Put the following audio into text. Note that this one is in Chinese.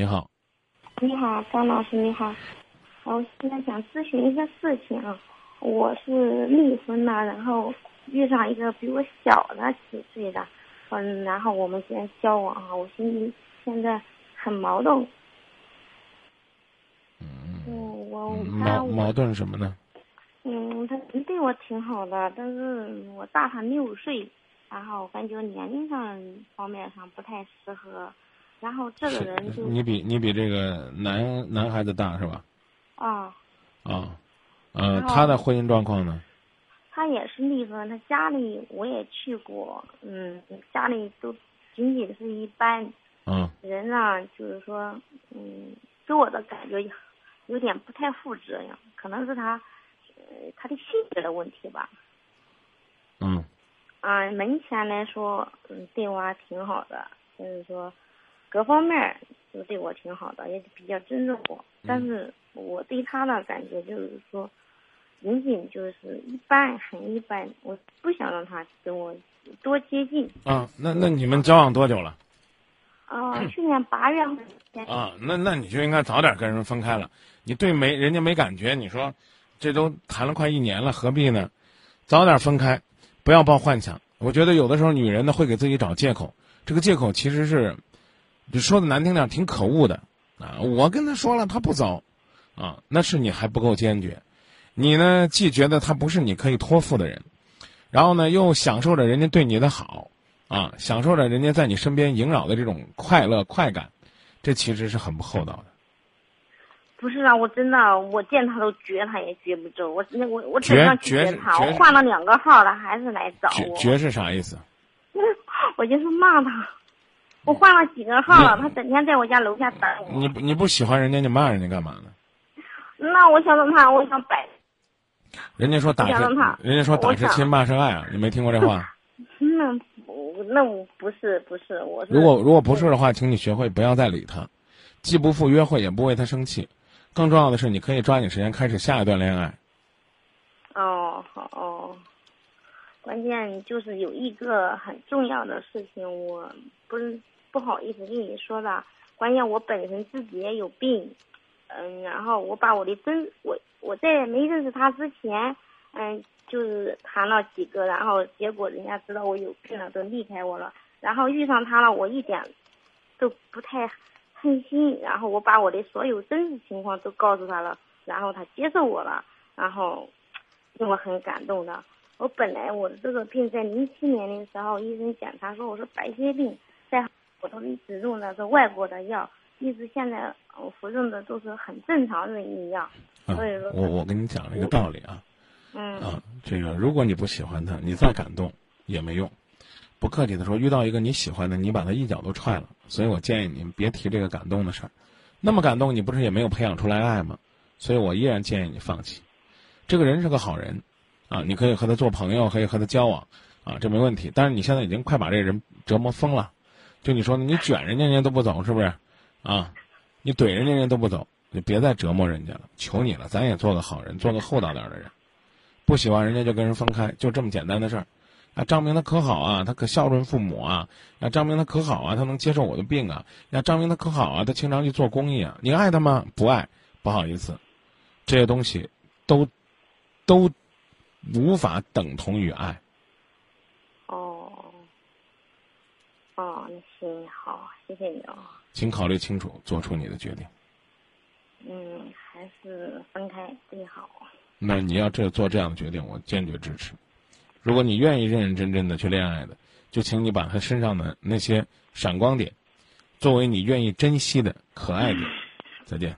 你好，你好，张老师，你好。我现在想咨询一个事情啊，我是离婚了，然后遇上一个比我小了几岁的，嗯，然后我们现在交往啊，我心里现在很矛盾。嗯，我矛矛盾什么呢？嗯，他对我挺好的，但是我大他六岁，然后感觉年龄上方面上不太适合，然后这个人就你比你比这个男男孩子大是吧？啊。啊，呃，他的婚姻状况呢？他也是离婚，他家里我也去过，嗯，家里都仅仅是一般。嗯。人呢，就是说，嗯，给我的感觉有点不太负责任，可能是他。呃他的性格的问题吧。嗯。啊，门前来说，嗯，对我还挺好的，就是说，各方面就对我挺好的，也比较尊重我。但是我对他的感觉就是说，仅仅就是一般，很一般。我不想让他跟我多接近。啊，那那你们交往多久了？啊，去年八月份。啊，那那你就应该早点跟人分开了。你对没人家没感觉，你说。这都谈了快一年了，何必呢？早点分开，不要抱幻想。我觉得有的时候女人呢会给自己找借口，这个借口其实是，就说的难听点，挺可恶的啊！我跟他说了，他不走，啊，那是你还不够坚决。你呢，既觉得他不是你可以托付的人，然后呢，又享受着人家对你的好，啊，享受着人家在你身边萦绕的这种快乐快感，这其实是很不厚道的。不是啊，我真的，我见他都绝，他也绝不走。我那我我怎样去绝他？我换了两个号了，还是来找我。绝是啥意思？我就是骂他。我换了几个号了，他整天在我家楼下等我。你你不喜欢人家，你骂人家干嘛呢？那我想让他，我想摆。人家说打是，人家说打是亲，骂是爱啊！你没听过这话？那不，那我不是不是我。如果如果不是的话，请你学会不要再理他，既不赴约会，也不为他生气。更重要的是，你可以抓紧时间开始下一段恋爱。哦，好哦。关键就是有一个很重要的事情，我不是不好意思跟你说的。关键我本身自己也有病，嗯，然后我把我的真我我在没认识他之前，嗯，就是谈了几个，然后结果人家知道我有病了，都离开我了。然后遇上他了，我一点都不太。狠心，然后我把我的所有真实情况都告诉他了，然后他接受我了，然后令我很感动的。我本来我的这个病在零七年的时候，医生检查说我是白血病，在我都一直用的是外国的药，一直现在我服用的都是很正常的医药。所以说，我我跟你讲了一个道理啊，嗯啊，这个如果你不喜欢他，你再感动也没用。不客气的说，遇到一个你喜欢的，你把他一脚都踹了。所以我建议你别提这个感动的事儿。那么感动，你不是也没有培养出来爱吗？所以我依然建议你放弃。这个人是个好人，啊，你可以和他做朋友，可以和他交往，啊，这没问题。但是你现在已经快把这个人折磨疯了。就你说的，你卷人家人家都不走，是不是？啊，你怼人家人家都不走，就别再折磨人家了，求你了，咱也做个好人，做个厚道点的人。不喜欢人家就跟人分开，就这么简单的事儿。啊，张明他可好啊，他可孝顺父母啊。啊，张明他可好啊，他能接受我的病啊。啊，张明他可好啊，他经常去做公益啊。你爱他吗？不爱，不好意思，这些东西都都无法等同于爱。哦，哦，那行好，谢谢你哦。请考虑清楚，做出你的决定。嗯，还是分开最好。那你要这做这样的决定，我坚决支持。如果你愿意认认真真的去恋爱的，就请你把他身上的那些闪光点，作为你愿意珍惜的可爱点。再见。